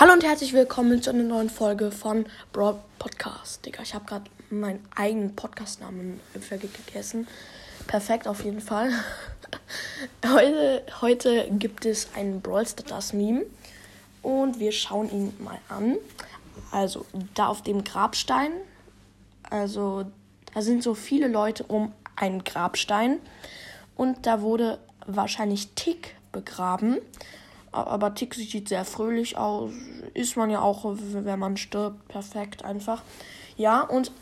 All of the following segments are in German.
Hallo und herzlich willkommen zu einer neuen Folge von Broad Podcast. Digga, ich habe gerade meinen eigenen Podcastnamen vergessen. Perfekt auf jeden Fall. Heute, heute gibt es ein Brawl Stars Meme und wir schauen ihn mal an. Also da auf dem Grabstein, also da sind so viele Leute um einen Grabstein und da wurde wahrscheinlich Tick begraben. Aber Tick sieht sehr fröhlich aus. Ist man ja auch, wenn man stirbt. Perfekt einfach. Ja, und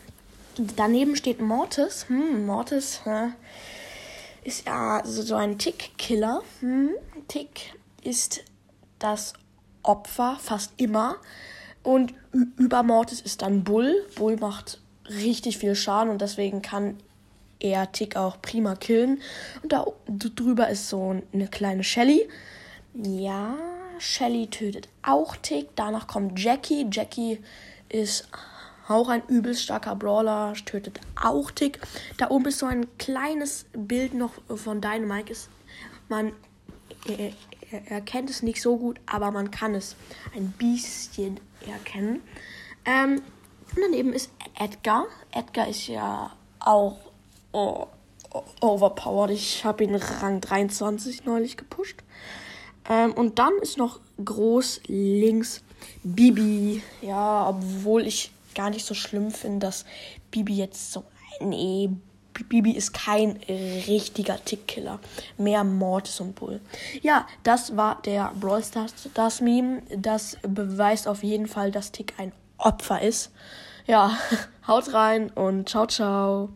daneben steht Mortis. Hm, Mortis hä, ist ja so ein Tick-Killer. Hm, Tick ist das Opfer fast immer. Und über Mortis ist dann Bull. Bull macht richtig viel Schaden und deswegen kann er Tick auch prima killen. Und da drüber ist so eine kleine Shelly. Ja, Shelly tötet auch Tick. Danach kommt Jackie. Jackie ist auch ein übelst starker Brawler, tötet auch Tick. Da oben ist so ein kleines Bild noch von Dynamite. Ist, man er, er, erkennt es nicht so gut, aber man kann es ein bisschen erkennen. Ähm, und daneben ist Edgar. Edgar ist ja auch oh, overpowered. Ich habe ihn Rang 23 neulich gepusht. Ähm, und dann ist noch groß links Bibi. Ja, obwohl ich gar nicht so schlimm finde, dass Bibi jetzt so. Nee, Bibi ist kein richtiger Tickkiller. Mehr Bull. Ja, das war der Brawl Stars das Meme. Das beweist auf jeden Fall, dass Tick ein Opfer ist. Ja, haut rein und ciao, ciao.